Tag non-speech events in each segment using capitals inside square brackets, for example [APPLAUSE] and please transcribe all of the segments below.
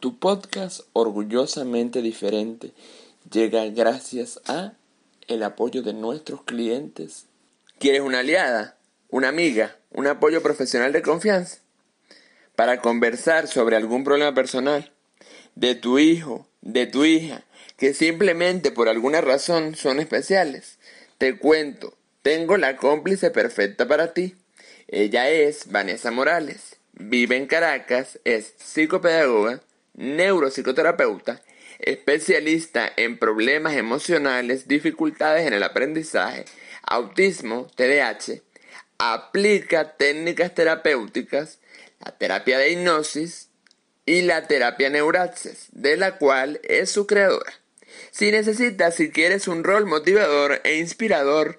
Tu podcast orgullosamente diferente llega gracias a el apoyo de nuestros clientes. ¿Quieres una aliada, una amiga, un apoyo profesional de confianza? Para conversar sobre algún problema personal de tu hijo, de tu hija, que simplemente por alguna razón son especiales. Te cuento, tengo la cómplice perfecta para ti. Ella es Vanessa Morales, vive en Caracas, es psicopedagoga, neuropsicoterapeuta, especialista en problemas emocionales, dificultades en el aprendizaje, autismo, TDAH, aplica técnicas terapéuticas, la terapia de hipnosis y la terapia neuraxis, de la cual es su creadora. Si necesitas, si quieres un rol motivador e inspirador,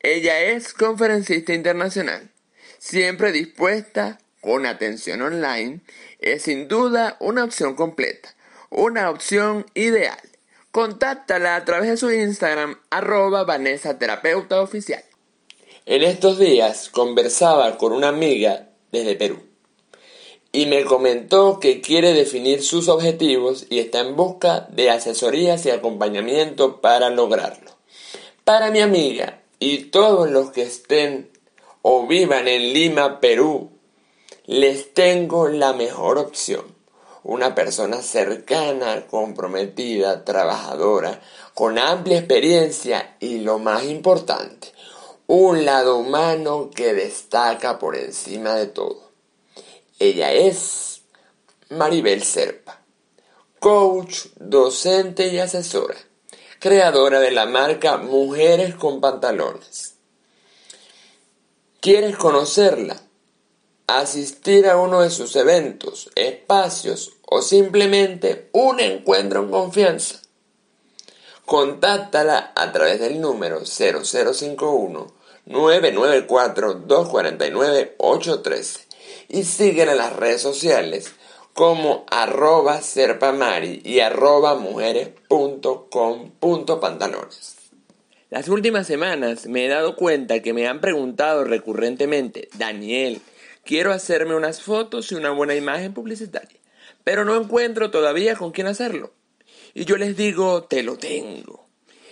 ella es conferencista internacional, siempre dispuesta con atención online es sin duda una opción completa, una opción ideal. Contáctala a través de su Instagram arroba Vanessa Oficial. En estos días conversaba con una amiga desde Perú y me comentó que quiere definir sus objetivos y está en busca de asesorías y acompañamiento para lograrlo. Para mi amiga y todos los que estén o vivan en Lima, Perú, les tengo la mejor opción. Una persona cercana, comprometida, trabajadora, con amplia experiencia y lo más importante, un lado humano que destaca por encima de todo. Ella es Maribel Serpa, coach, docente y asesora, creadora de la marca Mujeres con Pantalones. ¿Quieres conocerla? Asistir a uno de sus eventos, espacios o simplemente un encuentro en confianza. Contáctala a través del número 0051 994 249 813 y síguela en las redes sociales como arroba serpamari y arroba mujeres.com.pantalones. Las últimas semanas me he dado cuenta que me han preguntado recurrentemente, Daniel, Quiero hacerme unas fotos y una buena imagen publicitaria, pero no encuentro todavía con quién hacerlo. Y yo les digo, te lo tengo.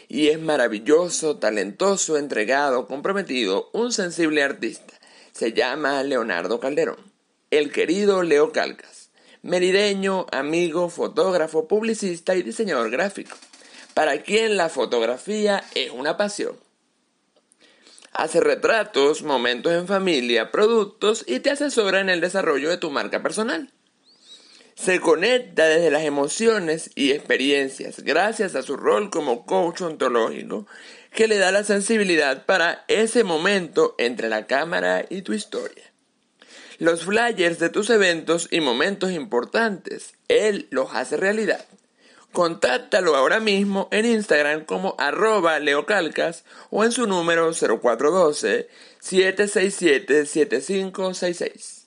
Y es maravilloso, talentoso, entregado, comprometido, un sensible artista. Se llama Leonardo Calderón. El querido Leo Calcas. Merideño, amigo, fotógrafo, publicista y diseñador gráfico. Para quien la fotografía es una pasión hace retratos, momentos en familia, productos y te asesora en el desarrollo de tu marca personal. Se conecta desde las emociones y experiencias gracias a su rol como coach ontológico que le da la sensibilidad para ese momento entre la cámara y tu historia. Los flyers de tus eventos y momentos importantes, él los hace realidad. Contáctalo ahora mismo en Instagram como arroba leocalcas o en su número 0412 767 7566.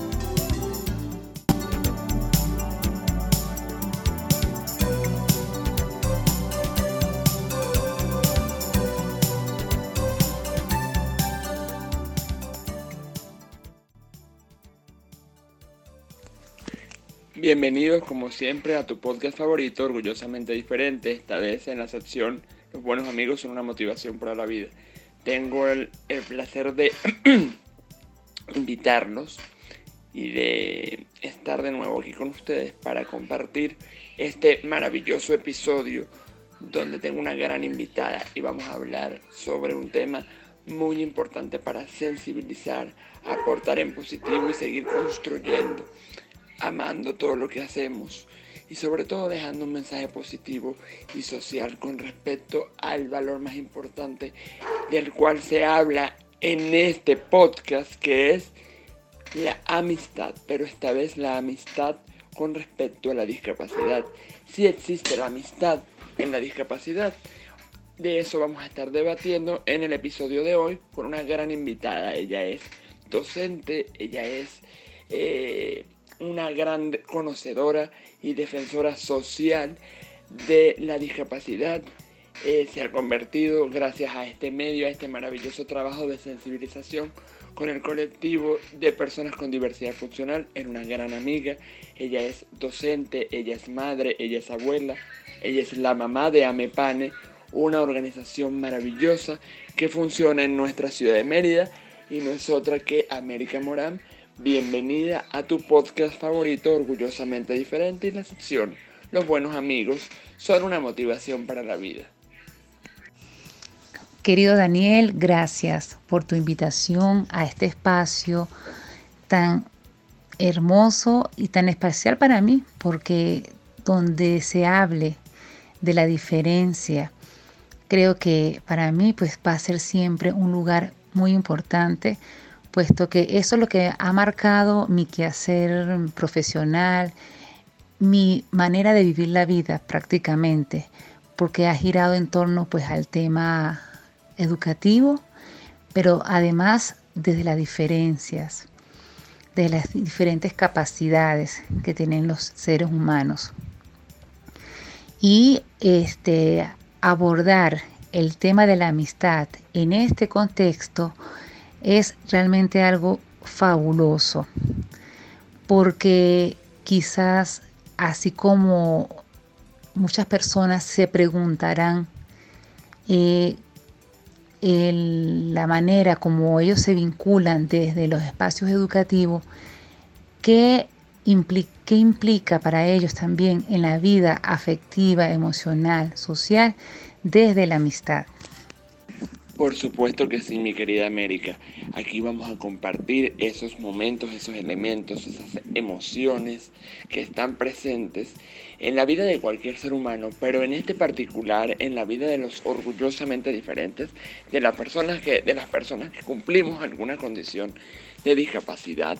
Bienvenidos como siempre a tu podcast favorito, orgullosamente diferente, esta vez en la sección Los buenos amigos son una motivación para la vida. Tengo el, placer de [CLEARS THROAT] invitarlos y de estar de nuevo aquí con ustedes para compartir este maravilloso episodio donde tengo una gran invitada y vamos a hablar sobre un tema muy importante para sensibilizar, aportar en positivo y seguir construyendo amando todo lo que hacemos y sobre todo dejando un mensaje positivo y social con respecto al valor más importante del cual se habla en este podcast que es la amistad, pero esta vez la amistad con respecto a la discapacidad. Si existe la amistad en la discapacidad, de eso vamos a estar debatiendo en el episodio de hoy con una gran invitada. Ella es docente, ella es eh, una gran conocedora y defensora social de la discapacidad. Eh, se ha convertido, gracias a este medio, a este maravilloso trabajo de sensibilización con el colectivo de personas con diversidad funcional, en una gran amiga. Ella es docente, ella es madre, ella es abuela, ella es la mamá de Amepane, una organización maravillosa que funciona en nuestra ciudad de Mérida y no es otra que América Morán. Bienvenida a tu podcast favorito, orgullosamente diferente, y la sección Los buenos amigos son una motivación para la vida. Querido Daniel, gracias por tu invitación a este espacio tan hermoso y tan especial para mí, porque donde se hable de la diferencia, creo que para mí pues va a ser siempre un lugar muy importante, puesto que eso es lo que ha marcado mi quehacer profesional, mi manera de vivir la vida prácticamente, porque ha girado en torno pues al tema educativo, pero además desde las diferencias, de las diferentes capacidades que tienen los seres humanos. Y este, abordar el tema de la amistad en este contexto es realmente algo fabuloso, porque quizás así como muchas personas se preguntarán eh, la manera como ellos se vinculan desde los espacios educativos, ¿qué implica, qué implica para ellos también en la vida afectiva, emocional, social, desde la amistad. Por supuesto que sí, mi querida América. Aquí vamos a compartir esos momentos, esos elementos, esas emociones que están presentes en la vida de cualquier ser humano, pero en este particular en la vida de los orgullosamente diferentes, de las personas que, de las personas que cumplimos alguna condición de discapacidad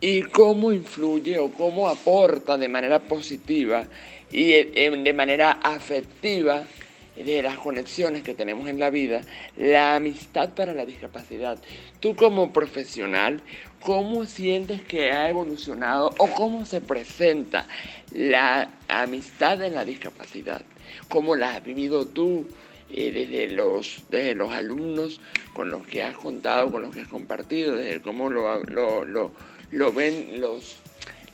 y cómo influye o cómo aporta de manera positiva y de manera afectiva de las conexiones que tenemos en la vida, la amistad para la discapacidad. Tú como profesional, ¿cómo sientes que ha evolucionado o cómo se presenta la amistad en la discapacidad? ¿Cómo la has vivido tú eh, desde, los, desde los alumnos con los que has contado, con los que has compartido, desde cómo lo, lo, lo, lo ven los,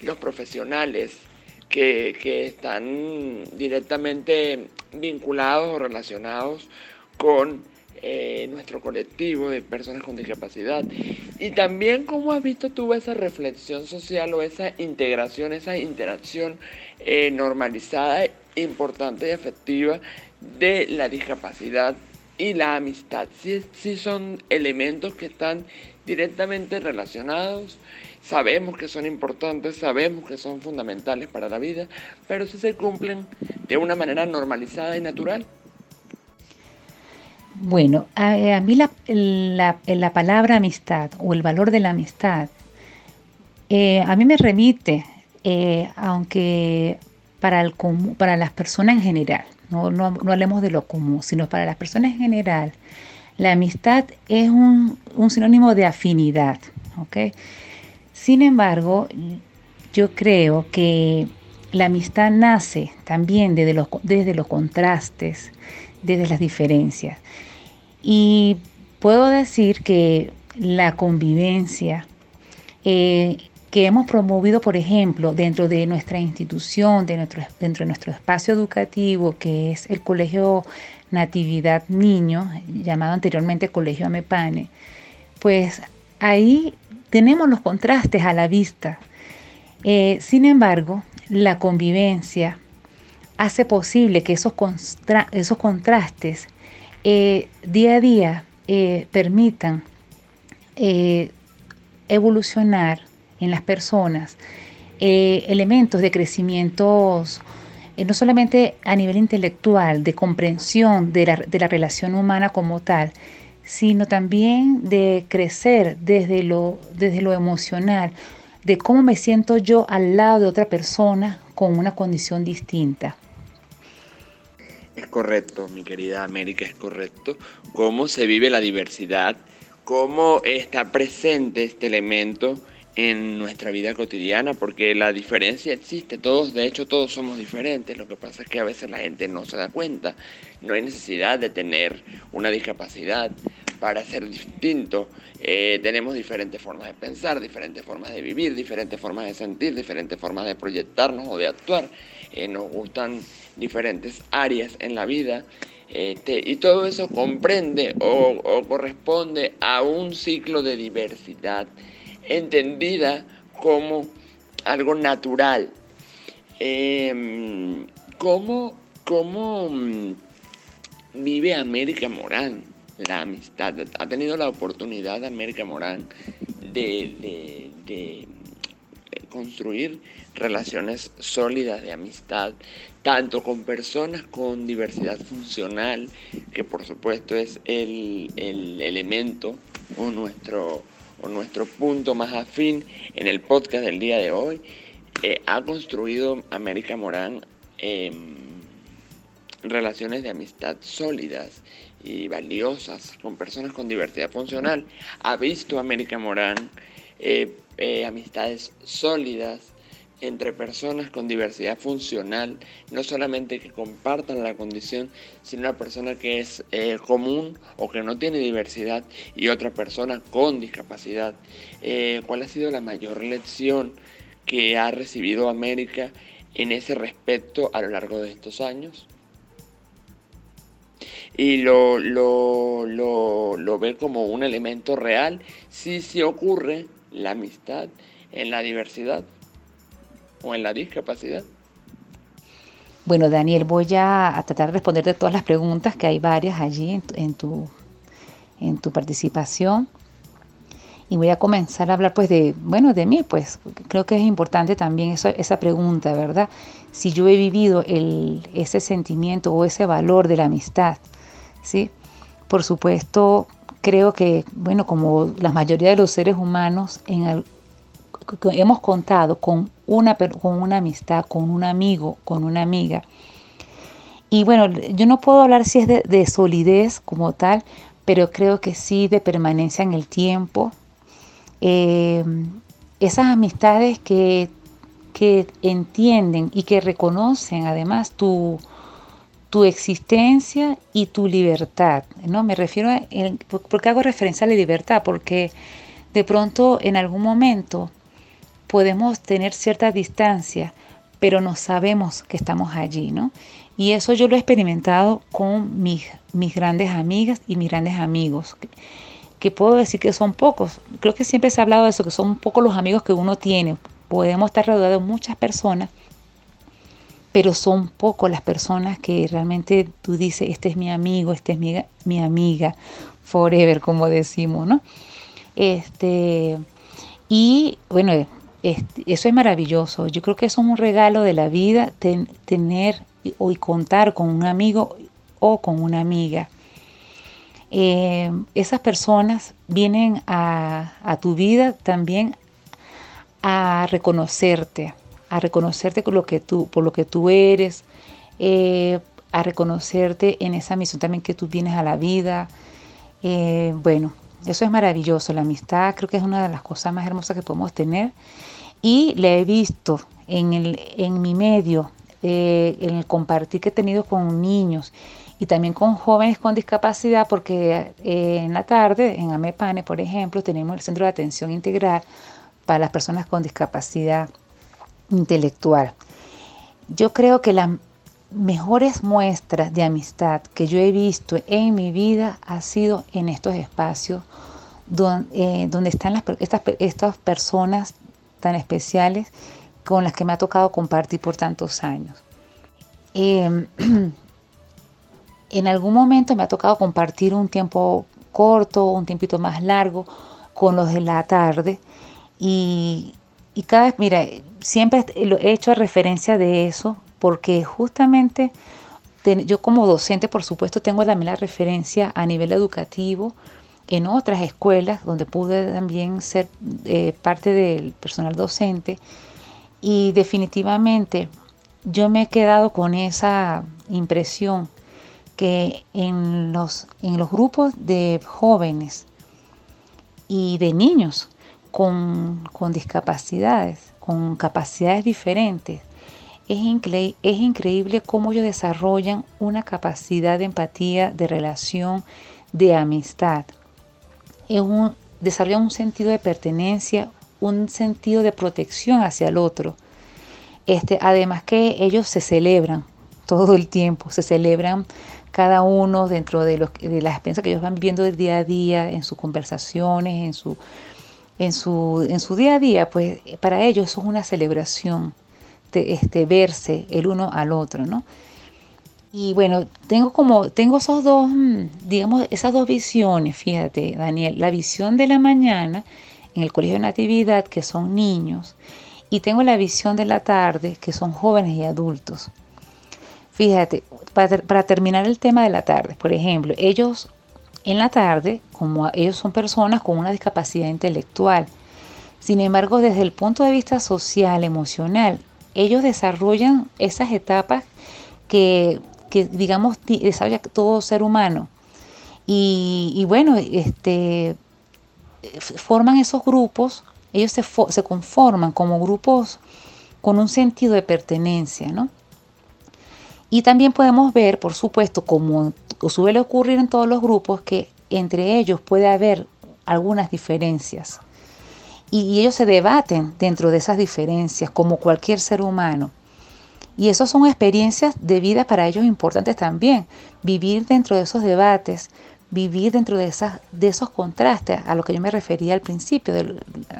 los profesionales? Que, están directamente vinculados o relacionados con eh, nuestro colectivo de personas con discapacidad. Y también cómo has visto tú esa reflexión social o esa integración, esa interacción eh, normalizada, importante y efectiva de la discapacidad y la amistad. Si, si son elementos que están directamente relacionados Sabemos que son importantes, sabemos que son fundamentales para la vida, pero si se cumplen de una manera normalizada y natural. Bueno, a, mí la, la, palabra amistad o el valor de la amistad, eh, a mí me remite, eh, aunque para, el para las personas en general, no, no, no, hablemos de lo común, sino para las personas en general, la amistad es un, un sinónimo de afinidad, ¿ok? Sin embargo, yo creo que la amistad nace también desde los, desde los contrastes, desde las diferencias. Y puedo decir que la convivencia eh, que hemos promovido, por ejemplo, dentro de nuestra institución, dentro de nuestro espacio educativo, que es el Colegio Natividad Niño, llamado anteriormente Colegio Amepane, pues ahí tenemos los contrastes a la vista. Eh, sin embargo, la convivencia hace posible que esos, esos contrastes eh, día a día eh, permitan evolucionar en las personas elementos de crecimientos no solamente a nivel intelectual, de comprensión de la, de la relación humana como tal, sino también de crecer desde lo, desde lo emocional, de cómo me siento yo al lado de otra persona con una condición distinta. Es correcto, mi querida América, es correcto. Cómo se vive la diversidad, cómo está presente este elemento en nuestra vida cotidiana, porque la diferencia existe, todos, de hecho todos somos diferentes, lo que pasa es que a veces la gente no se da cuenta, no hay necesidad de tener una discapacidad para ser distinto, eh, tenemos diferentes formas de pensar, diferentes formas de vivir, diferentes formas de sentir, diferentes formas de proyectarnos o de actuar, eh, nos gustan diferentes áreas en la vida. Este, y todo eso comprende o corresponde a un ciclo de diversidad entendida como algo natural. Em, ¿cómo, mm, vive América Morán la amistad? ¿Ha tenido la oportunidad América Morán de, de construir relaciones sólidas de amistad, tanto con personas con diversidad funcional, que por supuesto es el, el elemento o nuestro o nuestro punto más afín en el podcast del día de hoy, eh, ha construido América Morán em, relaciones de amistad sólidas y valiosas con personas con diversidad funcional. Ha visto América Morán eh, eh, amistades sólidas entre personas con diversidad funcional, no solamente que compartan la condición, sino una persona que es eh, común o que no tiene diversidad y otra persona con discapacidad. Eh, ¿Cuál ha sido la mayor lección que ha recibido América en ese respecto a lo largo de estos años? y lo, lo, lo, lo, ve como un elemento real si se ocurre la amistad en la diversidad o en la discapacidad? Bueno, Daniel, voy a, tratar de responderte todas las preguntas, que hay varias allí en, tu, en tu participación. Y voy a comenzar a hablar pues de, bueno, de mí, pues creo que es importante también esa pregunta, ¿verdad? Si yo he vivido el, ese sentimiento o ese valor de la amistad, ¿sí? Por supuesto, creo que, bueno, como la mayoría de los seres humanos, en, hemos contado con una, con una amistad, con un amigo, con una amiga. Y bueno, yo no puedo hablar si es de, solidez como tal, pero creo que sí de permanencia en el tiempo. Eh, esas amistades que, que, entienden y que reconocen además tu, tu existencia y tu libertad. ¿no? Me refiero a, porque hago referencia a la libertad, porque de pronto en algún momento podemos tener cierta distancia, pero no sabemos que estamos allí, ¿no? Y eso yo lo he experimentado con mis, mis grandes amigas y mis grandes amigos, que, puedo decir que son pocos. Creo que siempre se ha hablado de eso, que son pocos los amigos que uno tiene. Podemos estar rodeados de muchas personas, pero son pocos las personas que realmente tú dices, este es mi amigo, este es mi, mi amiga, forever, como decimos, ¿no? Este, y bueno, eso es maravilloso. Yo creo que es un regalo de la vida tener y contar con un amigo o con una amiga. Eh, esas personas vienen a, tu vida también a reconocerte, a reconocerte por lo que tú, eres, eh, a reconocerte en esa misión también que tú tienes a la vida. Eh, bueno, eso es maravilloso. La amistad creo que es una de las cosas más hermosas que podemos tener y la he visto en, el, en mi medio, eh, en el compartir que he tenido con niños y también con jóvenes con discapacidad, porque eh, en la tarde, en AMEPANE, por ejemplo, tenemos el Centro de Atención Integral para las personas con discapacidad intelectual. Yo creo que las mejores muestras de amistad que yo he visto en mi vida ha sido en estos espacios donde, eh, donde están estas, estas personas tan especiales con las que me ha tocado compartir por tantos años. Em, [CLEARS THROAT] en algún momento me ha tocado compartir un tiempo corto, un tiempito más largo con los de la tarde y, cada vez, mira, siempre he hecho referencia de eso porque justamente yo como docente, por supuesto, tengo también la referencia a nivel educativo en otras escuelas donde pude también ser eh, parte del personal docente y definitivamente yo me he quedado con esa impresión que en los, en los grupos de jóvenes y de niños con, con discapacidades, con capacidades diferentes, es, es increíble cómo ellos desarrollan una capacidad de empatía, de relación, de amistad. Un, desarrollan un sentido de pertenencia, un sentido de protección hacia el otro. Este, además que ellos se celebran todo el tiempo, se celebran cada uno dentro de, los, de las experiencias que ellos van viviendo del día a día, en sus conversaciones, en su, en su, en su día a día, pues para ellos eso es una celebración este, verse el uno al otro, ¿no? Y bueno, tengo como, tengo esos dos, mm, digamos, esas dos visiones, fíjate, Daniel, la visión de la mañana en el colegio de natividad, que son niños, y tengo la visión de la tarde, que son jóvenes y adultos. Fíjate, para, para terminar el tema de la tarde, por ejemplo, ellos en la tarde, como ellos son personas con una discapacidad intelectual, sin embargo, desde el punto de vista social, emocional, ellos desarrollan esas etapas que, digamos, desarrolla todo ser humano. Y, bueno, este, forman esos grupos, ellos se, se, conforman como grupos con un sentido de pertenencia, ¿no? Y también podemos ver, por supuesto, como suele ocurrir en todos los grupos, que entre ellos puede haber algunas diferencias y ellos se debaten dentro de esas diferencias como cualquier ser humano. Y esas son experiencias de vida para ellos importantes también. Vivir dentro de esos debates, vivir dentro de, esas, de esos contrastes, a lo que yo me refería al principio.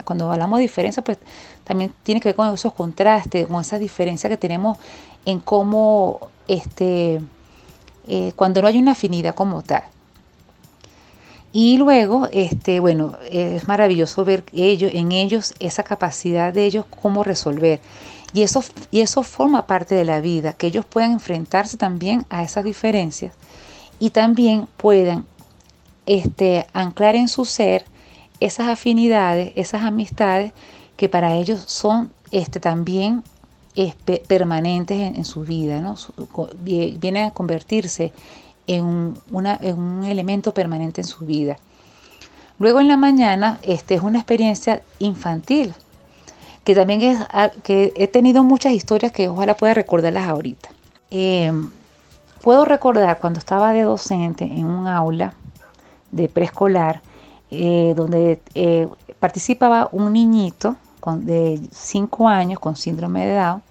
cuando hablamos de diferencia, pues también tiene que ver con esos contrastes, con esa diferencia que tenemos en cómo, este, eh, cuando no hay una afinidad como tal. Y luego, este, bueno, es maravilloso ver ellos, en ellos esa capacidad de ellos cómo resolver. Y eso, y eso forma parte de la vida, que ellos puedan enfrentarse también a esas diferencias y también puedan este, anclar en su ser esas afinidades, esas amistades que para ellos son este, también permanentes en, en, su vida, ¿no? vienen a convertirse en, un elemento permanente en su vida. Luego en la mañana, este es una experiencia infantil, que también es que he tenido muchas historias que ojalá pueda recordarlas ahorita. Em, puedo recordar cuando estaba de docente en un aula de preescolar, eh, donde eh, participaba un niñito de 5 años con síndrome de Down,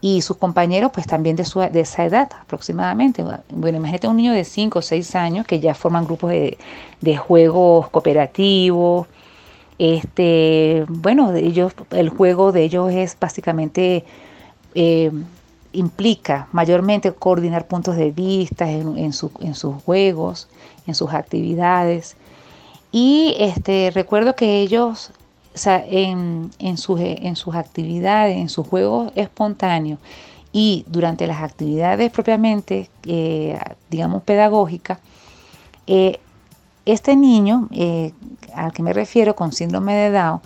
y sus compañeros pues también de, su, de esa edad aproximadamente. Bueno, imagínate un niño de 5 o 6 años que ya forman grupos de, de juegos cooperativos. Este, bueno, ellos, el juego de ellos es básicamente, eh, implica mayormente coordinar puntos de vista en, sus juegos, en sus actividades. Y este, recuerdo que ellos en sus actividades, en sus juegos espontáneos y durante las actividades propiamente, eh, digamos, pedagógicas, eh, este niño eh, al que me refiero con síndrome de Down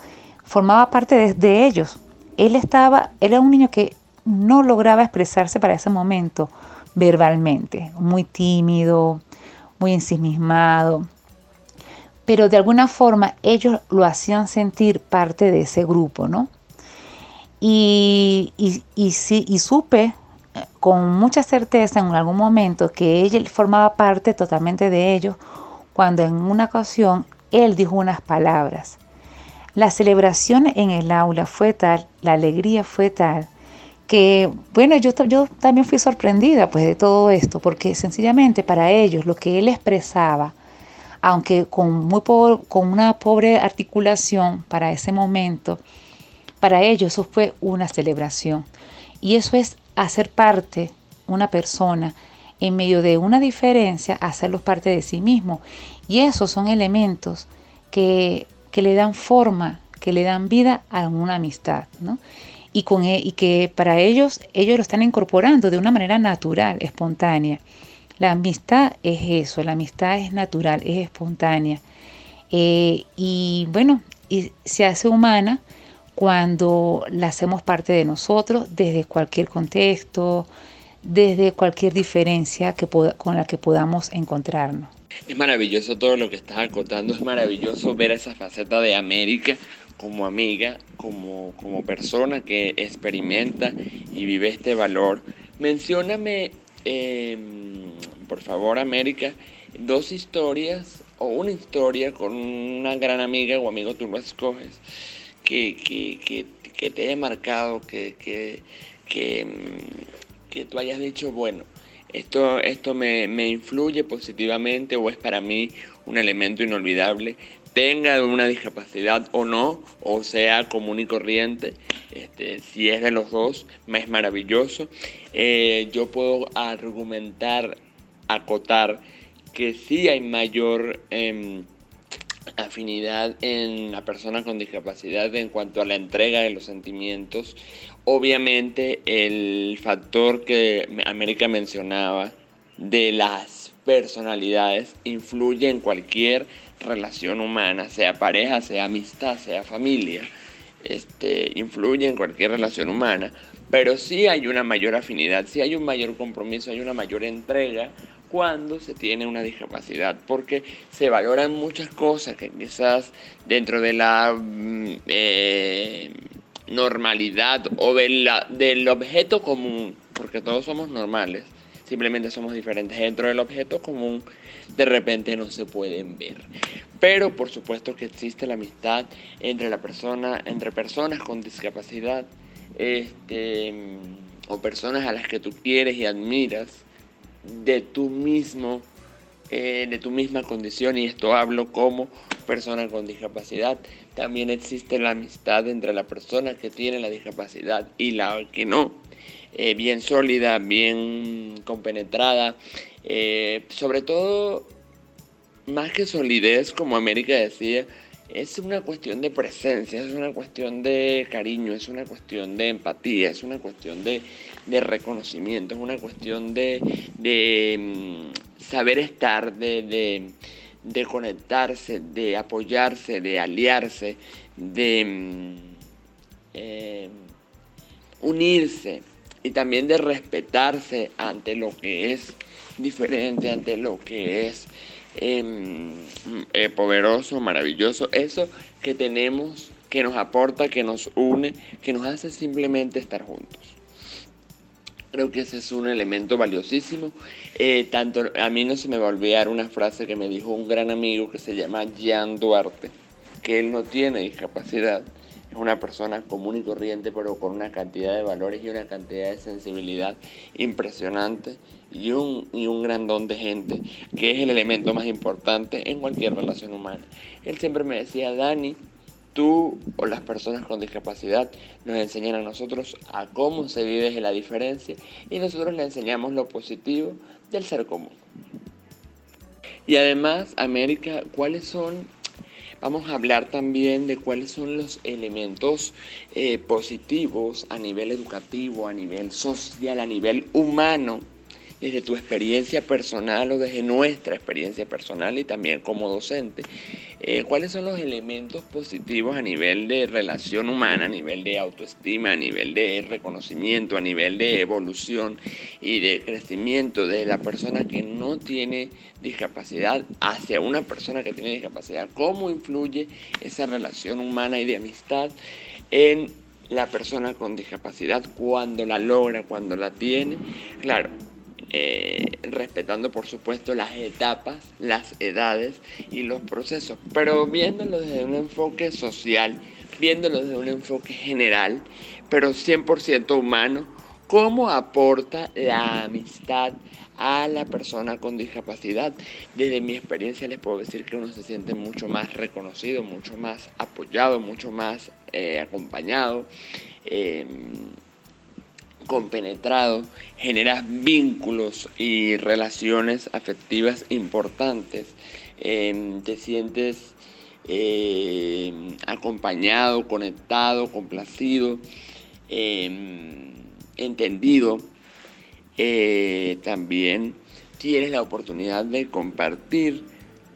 formaba parte de, ellos. Él estaba, era un niño que no lograba expresarse para ese momento verbalmente, muy tímido, muy ensimismado pero de alguna forma ellos lo hacían sentir parte de ese grupo, ¿no? Y, y, y, supe eh, con mucha certeza en algún momento que ella formaba parte totalmente de ellos cuando en una ocasión él dijo unas palabras. La celebración en el aula fue tal, la alegría fue tal, que bueno, yo, yo también fui sorprendida pues de todo esto, porque sencillamente para ellos lo que él expresaba, aunque con, muy con una pobre articulación para ese momento, para ellos eso fue una celebración. Y eso es hacer parte una persona en medio de una diferencia, hacerlos parte de sí mismo. Y esos son elementos que, que le dan forma, que le dan vida a una amistad. ¿no? Y, con, e, y que para ellos, ellos lo están incorporando de una manera natural, espontánea. La amistad es eso, la amistad es natural, es espontánea. Eh, y bueno, y se hace humana cuando la hacemos parte de nosotros desde cualquier contexto, desde cualquier diferencia que con la que podamos encontrarnos. Es maravilloso todo lo que estás acotando, es maravilloso ver esa faceta de América como amiga, como, como persona que experimenta y vive este valor. Mencióname, em, por favor, América, dos historias o una historia con una gran amiga o amigo, tú lo escoges, que, que, que, te haya marcado, que, que, que, tú hayas dicho, bueno, esto, esto me, me, influye positivamente o es para mí un elemento inolvidable, tenga una discapacidad o no, o sea común y corriente, este, si es de los dos, es maravilloso. Eh, yo puedo argumentar, acotar que sí hay mayor em, afinidad en la persona con discapacidad en cuanto a la entrega de los sentimientos. Obviamente el factor que América mencionaba de las personalidades influye en cualquier relación humana, sea pareja, sea amistad, sea familia, este, influye en cualquier relación humana, pero sí hay una mayor afinidad, sí hay un mayor compromiso, hay una mayor entrega cuando se tiene una discapacidad, porque se valoran muchas cosas que quizás dentro de la mm, eh, normalidad o del objeto común, porque todos somos normales, simplemente somos diferentes dentro del objeto común, de repente no se pueden ver. Pero por supuesto que existe la amistad entre la persona, entre personas con discapacidad, este, o personas a las que tú quieres y admiras de tu mismo, eh, de tu misma condición, y esto hablo como persona con discapacidad. También existe la amistad entre la persona que tiene la discapacidad y la que no. Eh, bien sólida, bien compenetrada, eh, sobre todo, más que solidez, como América decía, es una cuestión de presencia, es una cuestión de cariño, es una cuestión de empatía, es una cuestión de, reconocimiento, es una cuestión de, mm, saber estar, de, conectarse, de apoyarse, de aliarse, de mm, eh, unirse y también de respetarse ante lo que es diferente, ante lo que es em, eh, poderoso, maravilloso. Eso que tenemos, que nos aporta, que nos une, que nos hace simplemente estar juntos. Creo que ese es un elemento valiosísimo. Eh, tanto a mí no se me va a olvidar una frase que me dijo un gran amigo que se llama Jan Duarte, que él no tiene discapacidad es una persona común y corriente, pero con una cantidad de valores y una cantidad de sensibilidad impresionante y un, y un gran don de gente, que es el elemento más importante en cualquier relación humana. Él siempre me decía, Dani, tú o las personas con discapacidad nos enseñan a nosotros a cómo se vive la diferencia y nosotros le enseñamos lo positivo del ser común. Y además, América, ¿cuáles son Vamos a hablar también de cuáles son los elementos eh, positivos a nivel educativo, a nivel social, a nivel humano, desde tu experiencia personal o desde nuestra experiencia personal y también como docente. Eh, cuáles son los elementos positivos a nivel de relación humana, a nivel de autoestima, a nivel de reconocimiento, a nivel de evolución y de crecimiento de la persona que no tiene discapacidad hacia una persona que tiene discapacidad, cómo influye esa relación humana y de amistad en la persona con discapacidad cuando la logra, cuando la tiene. Claro, eh, respetando por supuesto las etapas, las edades y los procesos, pero viéndolo desde un enfoque social, viéndolo desde un enfoque general, pero 100% humano, cómo aporta la amistad a la persona con discapacidad. Desde mi experiencia les puedo decir que uno se siente mucho más reconocido, mucho más apoyado, mucho más eh, acompañado. Eh, compenetrado, generas vínculos y relaciones afectivas importantes, em, te sientes em, acompañado, conectado, complacido, em, entendido. Eh, también tienes la oportunidad de compartir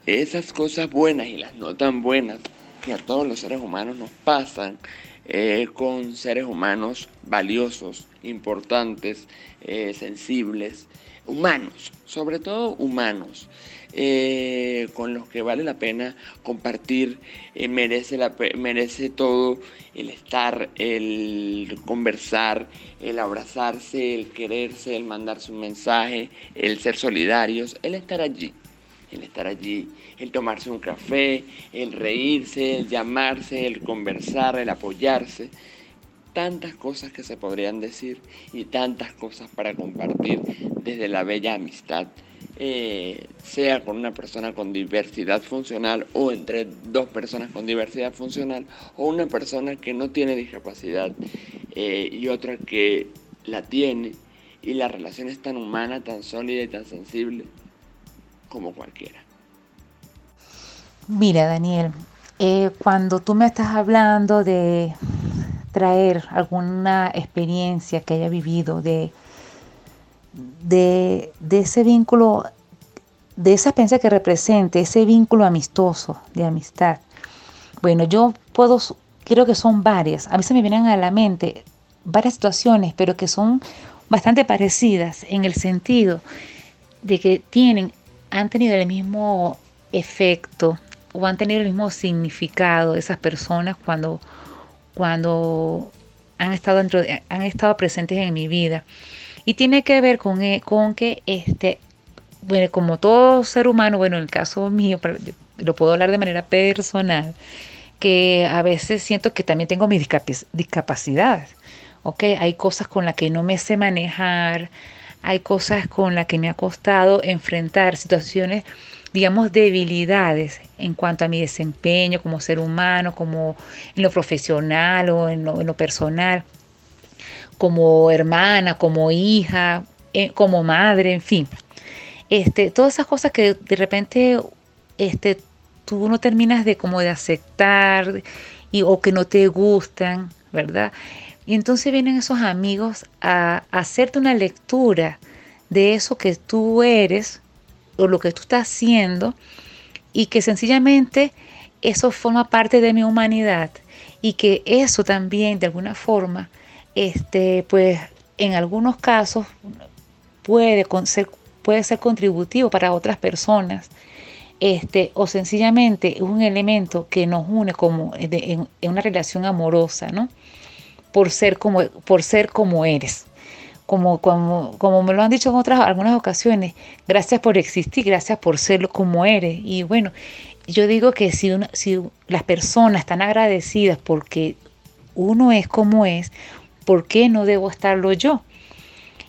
esas cosas buenas y las no tan buenas que a todos los seres humanos nos pasan, eh, con seres humanos valiosos, importantes, eh, sensibles, humanos, sobre todo humanos. Eh, con los que vale la pena compartir, merece, la, merece todo el estar, el conversar, el abrazarse, el quererse, el mandarse un mensaje, el ser solidarios, el estar allí el estar allí, el tomarse un café, el reírse, el llamarse, el conversar, el apoyarse. Tantas cosas que se podrían decir y tantas cosas para compartir desde la bella amistad, eh, sea con una persona con diversidad funcional o entre dos personas con diversidad funcional o una persona que no tiene discapacidad eh, y otra que la tiene y la relación es tan humana, tan sólida y tan sensible como cualquiera. Mira, Daniel, eh, cuando tú me estás hablando de traer alguna experiencia que haya vivido, de, de, ese vínculo, de esa experiencia que represente, ese vínculo amistoso, de amistad. Bueno, yo puedo, creo que son varias. A mí se me vienen a la mente varias situaciones, pero que son bastante parecidas en el sentido de que tienen han tenido el mismo efecto o han tenido el mismo significado esas personas cuando, cuando han, estado dentro han estado presentes en mi vida. Y tiene que ver con, eh, con que, este, bueno, como todo ser humano, bueno, en el caso mío, lo puedo hablar de manera personal, que a veces siento que también tengo mis discapacidades. ¿ok? Hay cosas con las que no me sé manejar, hay cosas con las que me ha costado enfrentar situaciones, digamos, debilidades en cuanto a mi desempeño como ser humano, como en lo profesional o en lo, personal, como hermana, como hija, eh, como madre, en fin. Este, todas esas cosas que de repente este, tú no terminas de como de aceptar y, o que no te gustan, ¿verdad? Y entonces vienen esos amigos a, hacerte una lectura de eso que tú eres o lo que tú estás haciendo y que sencillamente eso forma parte de mi humanidad y que eso también de alguna forma, este, pues en algunos casos puede ser, puede ser contributivo para otras personas. Este, o sencillamente es un elemento que nos une como en, en una relación amorosa, ¿no? Por ser como, por ser como eres. Como, como, como me lo han dicho en otras algunas ocasiones, gracias por existir, gracias por serlo como eres. Y bueno, yo digo que si, si las personas están agradecidas porque uno es como es, ¿por qué no debo estarlo yo?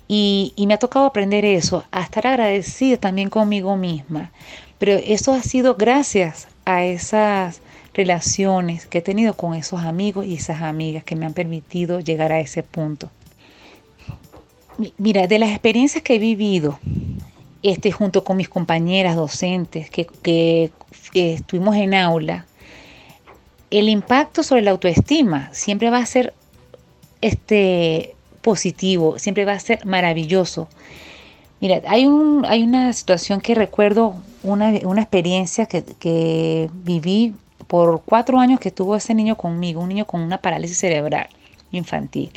Y, y, me ha tocado aprender eso, a estar agradecida también conmigo misma. Pero eso ha sido gracias a esas relaciones que he tenido con esos amigos y esas amigas que me han permitido llegar a ese punto. Mira, de las experiencias que he vivido, este, junto con mis compañeras docentes que, que estuvimos en aula, el impacto sobre la autoestima siempre va a ser este, positivo, siempre va a ser maravilloso. Mira, hay, un, hay una situación que recuerdo, una, una experiencia que, que viví por cuatro años que estuvo ese niño conmigo, un niño con una parálisis cerebral infantil,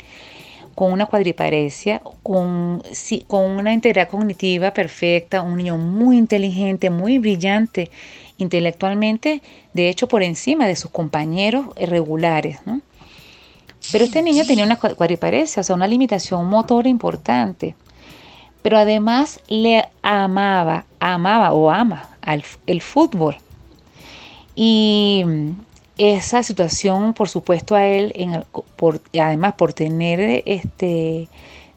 con una cuadriparesia, con, una integridad cognitiva perfecta, un niño muy inteligente, muy brillante intelectualmente, de hecho por encima de sus compañeros regulares. Pero este niño tenía una cuadriparesia, o sea, una limitación motora importante. Pero además le amaba, amaba o ama al, el fútbol. Y esa situación, por supuesto, a él, en por, además por tener, este,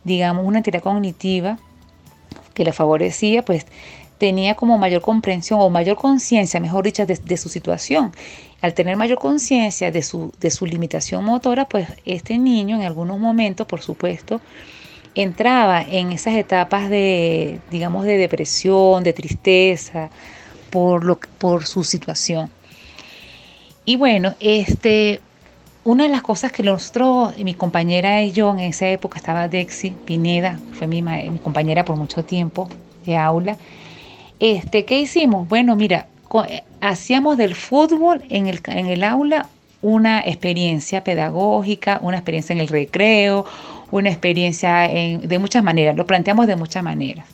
digamos, una entidad cognitiva que le favorecía, pues tenía como mayor comprensión o mayor conciencia, mejor dicho, de, su situación. Al tener mayor conciencia de su, de su limitación motora, pues este niño en algunos momentos, por supuesto, entraba en esas etapas de, digamos, de depresión, de tristeza, por, lo, por su situación. Y bueno, este, una de las cosas que nosotros, mi compañera y yo en esa época estaba Dexi Pineda, fue mi, mi compañera por mucho tiempo de aula. Este, ¿Qué hicimos? Bueno, mira, hacíamos del fútbol en el, en el aula una experiencia pedagógica, una experiencia en el recreo, una experiencia de muchas maneras, lo planteamos de muchas maneras.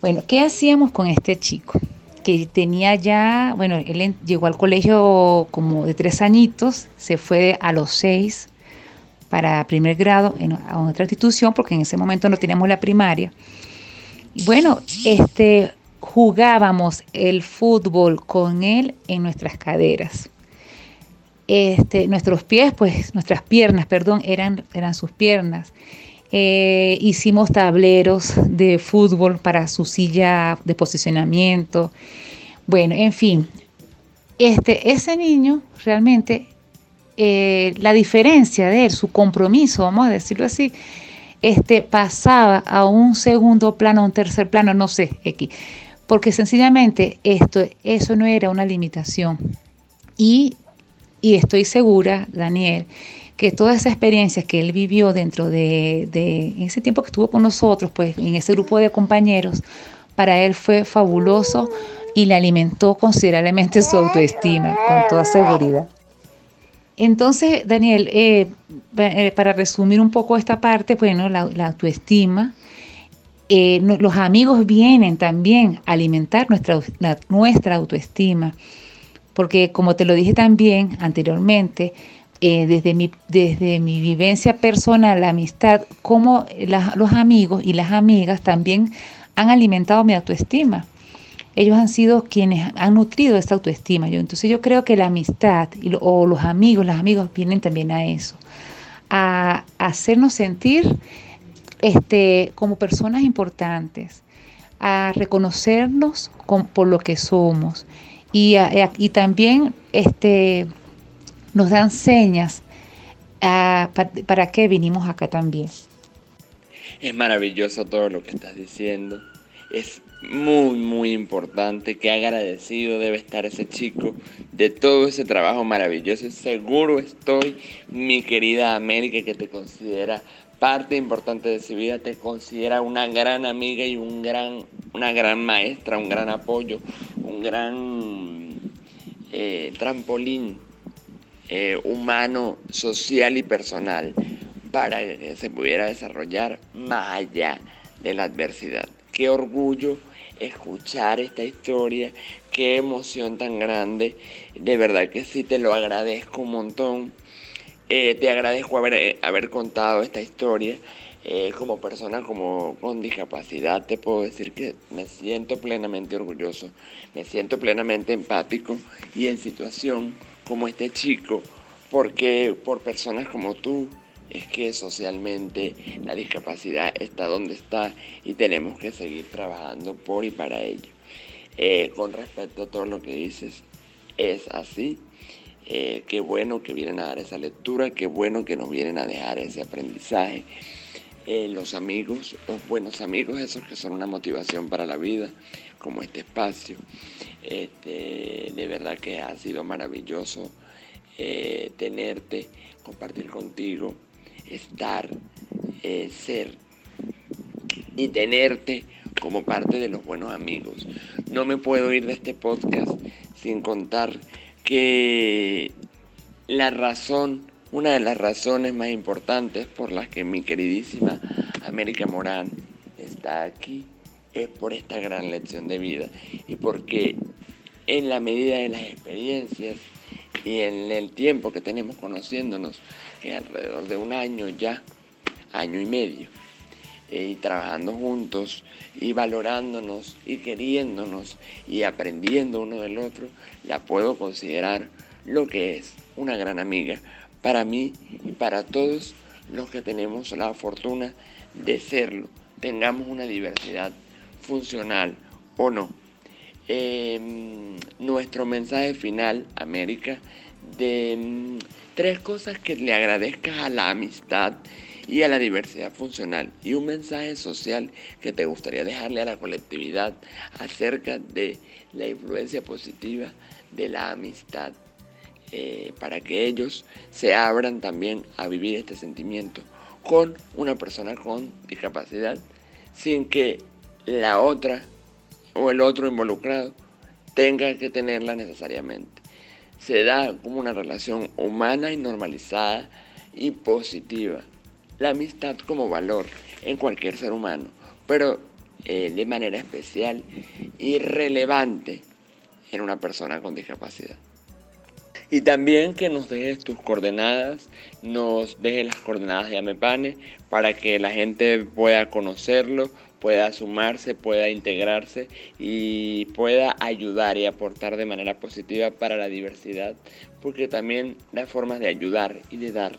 Bueno, ¿qué hacíamos con este chico? Que tenía ya, bueno, él llegó al colegio como de tres añitos, se fue a los seis para primer grado en, a otra institución, porque en ese momento no teníamos la primaria. Bueno, este, jugábamos el fútbol con él en nuestras caderas. Este, nuestros pies, pues nuestras piernas, perdón, eran, eran sus piernas. Eh, hicimos tableros de fútbol para su silla de posicionamiento. Bueno, en fin, este, ese niño realmente, eh, la diferencia de él, su compromiso, vamos a decirlo así, este, pasaba a un segundo plano, a un tercer plano, no sé, X, porque sencillamente esto, eso no era una limitación. Y, y estoy segura, Daniel, que toda esa experiencia que él vivió dentro de, ese tiempo que estuvo con nosotros, pues en ese grupo de compañeros, para él fue fabuloso y le alimentó considerablemente su autoestima, con toda seguridad. Entonces, Daniel, eh, eh, para resumir un poco esta parte, bueno, la, autoestima, eh, los amigos vienen también a alimentar nuestra, nuestra autoestima, porque como te lo dije también anteriormente, eh, desde, mi, desde mi vivencia personal, la amistad, como los amigos y las amigas también han alimentado mi autoestima. Ellos han sido quienes han nutrido esta autoestima. Yo, entonces yo creo que la amistad o los amigos, los amigos vienen también a eso, a, hacernos sentir este, como personas importantes, a reconocernos por lo que somos y, y también este, nos dan señas ah, para, qué vinimos acá también. Es maravilloso todo lo que estás diciendo. Es muy, muy importante. Qué agradecido debe estar ese chico de todo ese trabajo maravilloso. Seguro estoy, mi querida América, que te considera parte importante de su vida, te considera una gran amiga y un gran, una gran maestra, un gran apoyo, un gran eh, trampolín eh, humano, social y personal para que se pudiera desarrollar más allá de la adversidad. Qué orgullo escuchar esta historia, qué emoción tan grande. De verdad que sí, te lo agradezco un montón. Eh, te agradezco haber, eh, haber, contado esta historia. como persona como con discapacidad te puedo decir que me siento plenamente orgulloso, me siento plenamente empático y en situación como este chico, porque por personas como tú es que socialmente la discapacidad está donde está y tenemos que seguir trabajando por y para ello. Eh, con respecto a todo lo que dices, es así. Eh, qué bueno que vienen a dar esa lectura, qué bueno que nos vienen a dejar ese aprendizaje. Eh, los amigos, los buenos amigos, esos que son una motivación para la vida, como este espacio. Este, de verdad que ha sido maravilloso eh, tenerte, compartir contigo, estar, eh, ser y tenerte como parte de los buenos amigos. No me puedo ir de este podcast sin contar que la razón, una de las razones más importantes por las que mi queridísima América Morán está aquí es por esta gran lección de vida y porque en la medida de las experiencias y en el tiempo que tenemos conociéndonos, que alrededor de un año ya, año y medio, eh, y trabajando juntos y valorándonos y queriéndonos y aprendiendo uno del otro, la puedo considerar lo que es una gran amiga para mí y para todos los que tenemos la fortuna de serlo, tengamos una diversidad funcional o no. Em, nuestro mensaje final, América, de em, tres cosas que le agradezcas a la amistad y a la diversidad funcional y un mensaje social que te gustaría dejarle a la colectividad acerca de la influencia positiva de la amistad eh, para que ellos se abran también a vivir este sentimiento con una persona con discapacidad sin que la otra o el otro involucrado tenga que tenerla necesariamente. Se da como una relación humana y normalizada y positiva. La amistad como valor en cualquier ser humano, pero eh, de manera especial y relevante en una persona con discapacidad. Y también que nos dejes tus coordenadas, nos dejes las coordenadas de Amepane para que la gente pueda conocerlo, pueda sumarse, pueda integrarse y pueda ayudar y aportar de manera positiva para la diversidad, porque también las formas de ayudar y de dar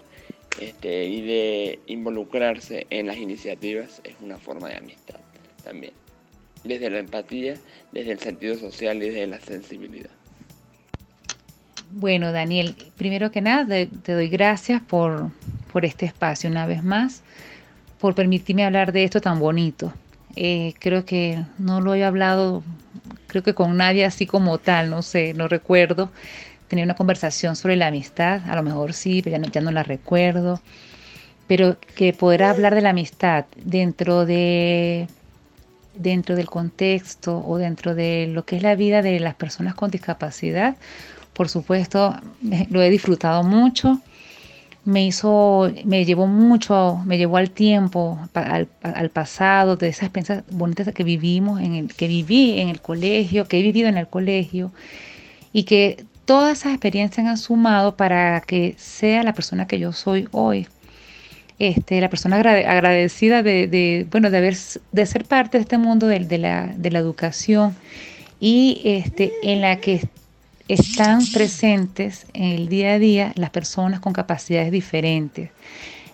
este, y de involucrarse en las iniciativas es una forma de amistad también, desde la empatía, desde el sentido social y desde la sensibilidad. Bueno, Daniel, primero que nada, te, doy gracias por, por este espacio una vez más, por permitirme hablar de esto tan bonito. Eh, creo que no lo he hablado, creo que con nadie así como tal, no sé, no recuerdo. Tener una conversación sobre la amistad, a lo mejor sí, pero ya no, ya no la recuerdo. Pero que poder hablar de la amistad dentro de dentro del contexto o dentro de lo que es la vida de las personas con discapacidad, por supuesto, [LAUGHS] lo he disfrutado mucho. Me hizo, me llevó mucho, me llevó al tiempo, al, pasado, de esas experiencias bonitas que vivimos, en el, que viví en el colegio, que he vivido en el colegio, y que todas esas experiencias han sumado para que sea la persona que yo soy hoy. Este, la persona agradecida de, bueno, de, haber, de ser parte de este mundo de, de, la, de la educación y este, en la que están presentes en el día a día las personas con capacidades diferentes.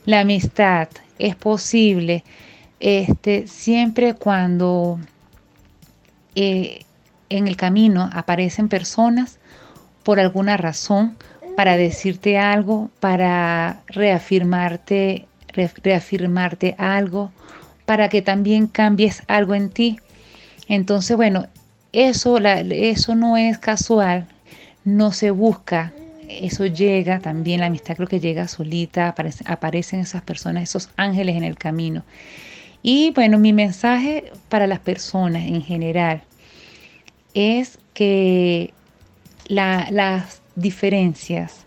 La amistad es posible este, siempre cuando eh, en el camino aparecen personas por alguna razón para decirte algo, para reafirmarte, reafirmarte algo, para que también cambies algo en ti. Entonces, bueno, eso, eso no es casual, no se busca, eso llega también, la amistad creo que llega solita, aparecen esas personas, esos ángeles en el camino. Y bueno, mi mensaje para las personas en general es que las diferencias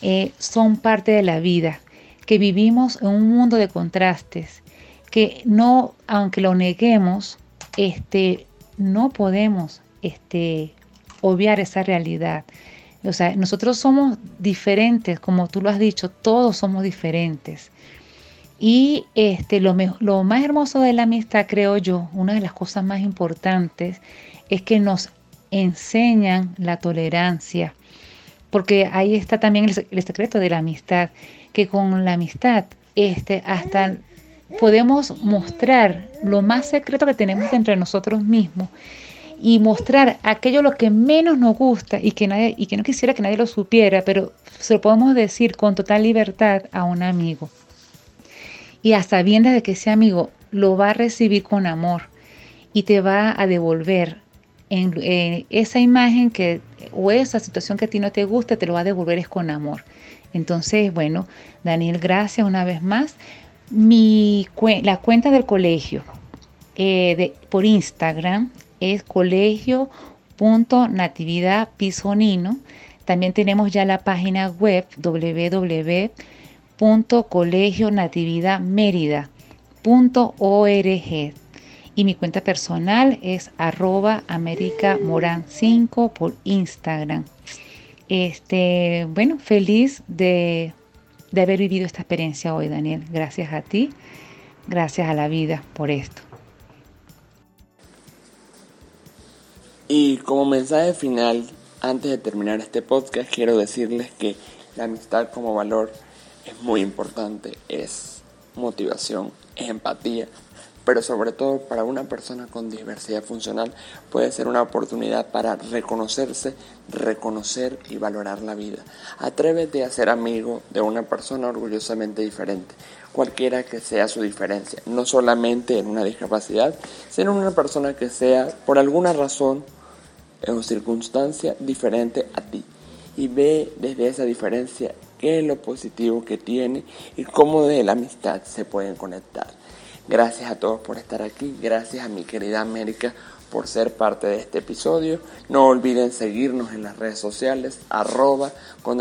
eh, son parte de la vida, que vivimos en un mundo de contrastes, que no, aunque lo neguemos, este, no podemos este, obviar esa realidad. O sea, nosotros somos diferentes, como tú lo has dicho, todos somos diferentes. Y este, lo, lo más hermoso de la amistad, creo yo, una de las cosas más importantes, es que nos enseñan la tolerancia. Porque ahí está también el, secreto de la amistad, que con la amistad este, hasta podemos mostrar lo más secreto que tenemos entre nosotros mismos y mostrar aquello lo que menos nos gusta y que, nadie, y que no quisiera que nadie lo supiera, pero se lo podemos decir con total libertad a un amigo. Y a sabiendas de que ese amigo lo va a recibir con amor y te va a devolver esa imagen que o esa situación que a ti no te gusta, te lo va a devolver es con amor. Entonces, bueno, Daniel, gracias una vez más. Mi, la cuenta del colegio eh, por Instagram es colegio.natividadpisonino. También tenemos ya la página web www.colegionatividadmerida.org y mi cuenta personal es arroba americamoran 5 por Instagram. Este, bueno, feliz de, de haber vivido esta experiencia hoy, Daniel. Gracias a ti, gracias a la vida por esto. Y como mensaje final, antes de terminar este podcast, quiero decirles que la amistad como valor es muy importante, es motivación, es empatía, pero sobre todo para una persona con diversidad funcional puede ser una oportunidad para reconocerse, reconocer y valorar la vida. Atrévete a ser amigo de una persona orgullosamente diferente, cualquiera que sea su diferencia, no solamente en una discapacidad, sino en una persona que sea por alguna razón en circunstancia diferente a ti y ve desde esa diferencia qué es lo positivo que tiene y cómo de la amistad se pueden conectar. Gracias a todos por estar aquí, gracias a mi querida América por ser parte de este episodio. No olviden seguirnos en las redes sociales, arroba con.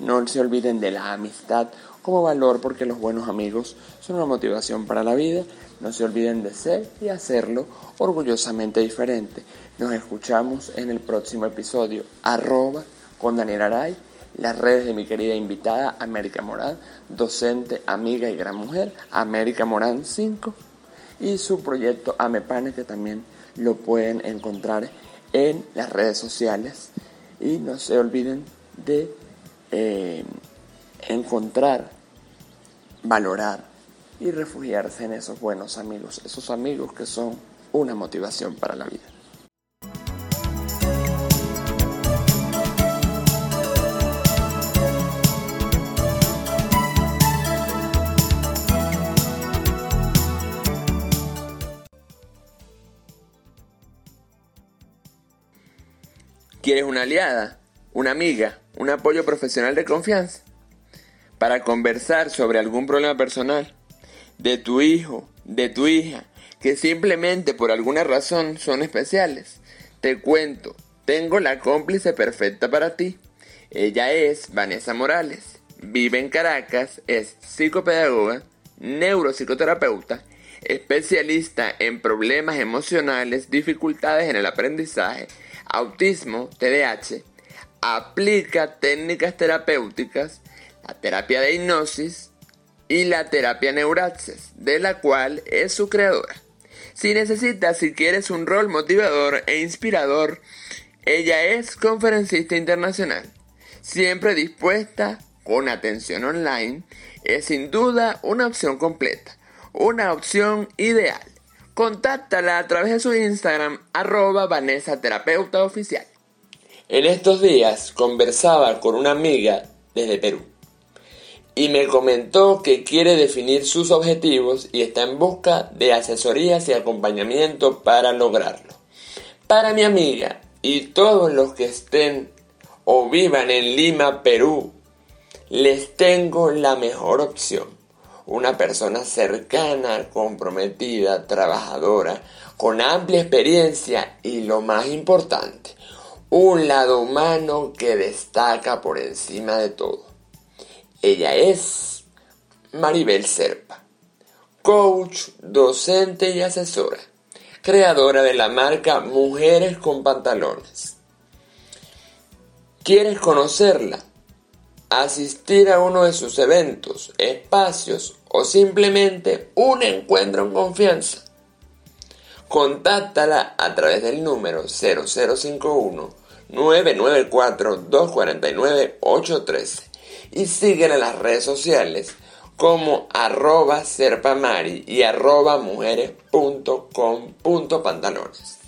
No se olviden de la amistad como valor porque los buenos amigos son una motivación para la vida. No se olviden de ser y hacerlo orgullosamente diferente. Nos escuchamos en el próximo episodio, arroba con Daniel Aray, las redes de mi querida invitada América Morán, docente, amiga y gran mujer, América Morán 5, y su proyecto Amepane que también lo pueden encontrar en las redes sociales. Y no se olviden de eh, encontrar, valorar y refugiarse en esos buenos amigos, esos amigos que son una motivación para la vida. ¿Quieres una aliada? ¿Una amiga? ¿Un apoyo profesional de confianza? Para conversar sobre algún problema personal de tu hijo, de tu hija, que simplemente por alguna razón son especiales. Te cuento, tengo la cómplice perfecta para ti. Ella es Vanessa Morales. Vive en Caracas, es psicopedagoga, neuropsicoterapeuta, especialista en problemas emocionales, dificultades en el aprendizaje, autismo, TDAH, aplica técnicas terapéuticas, la terapia de hipnosis y la terapia neuraxis, de la cual es su creadora. Si necesitas, si quieres un rol motivador e inspirador, ella es conferencista internacional, siempre dispuesta, con atención online, es sin duda una opción completa, una opción ideal. Contáctala a través de su Instagram, arroba Vanessa Terapeuta Oficial. En estos días conversaba con una amiga desde Perú y me comentó que quiere definir sus objetivos y está en busca de asesorías y acompañamiento para lograrlo. Para mi amiga y todos los que estén o vivan en Lima, Perú, les tengo la mejor opción una persona cercana, comprometida, trabajadora, con amplia experiencia y lo más importante, un lado humano que destaca por encima de todo. Ella es Maribel Serpa, coach, docente y asesora, creadora de la marca Mujeres con Pantalones. ¿Quieres conocerla? Asistir a uno de sus eventos, espacios o simplemente un encuentro en confianza. Contáctala a través del número 0051 994 249 813 y síguela en las redes sociales como arroba serpamari y arroba mujeres.com.pantalones.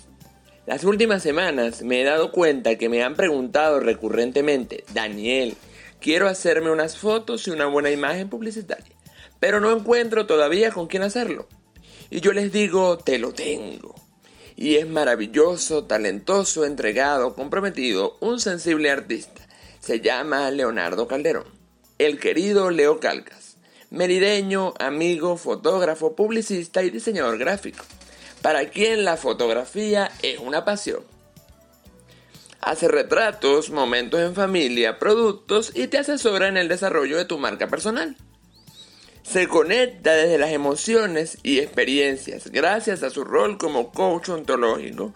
Las últimas semanas me he dado cuenta que me han preguntado recurrentemente, Daniel, quiero hacerme unas fotos y una buena imagen publicitaria pero no encuentro todavía con quién hacerlo. Y yo les digo, te lo tengo. Y es maravilloso, talentoso, entregado, comprometido, un sensible artista. Se llama Leonardo Calderón. El querido Leo Calcas. Merideño, amigo, fotógrafo, publicista y diseñador gráfico. Para quien la fotografía es una pasión. Hace retratos, momentos en familia, productos y te asesora en el desarrollo de tu marca personal se conecta desde las emociones y experiencias gracias a su rol como coach ontológico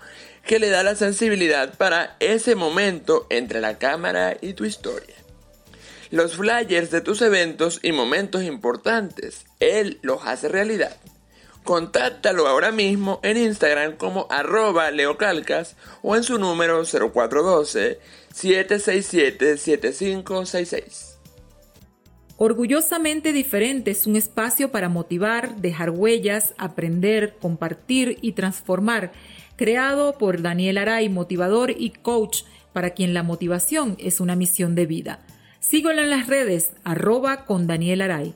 que le da la sensibilidad para ese momento entre la cámara y tu historia. Los flyers de tus eventos y momentos importantes, él los hace realidad. Contáctalo ahora mismo en Instagram como arroba leocalcas o en su número 0412 767 7566. Orgullosamente diferente es un espacio para motivar, dejar huellas, aprender, compartir y transformar, creado por Daniel Aray, motivador y coach, para quien la motivación es una misión de vida. Síguelo en las redes, arroba con Daniel Aray.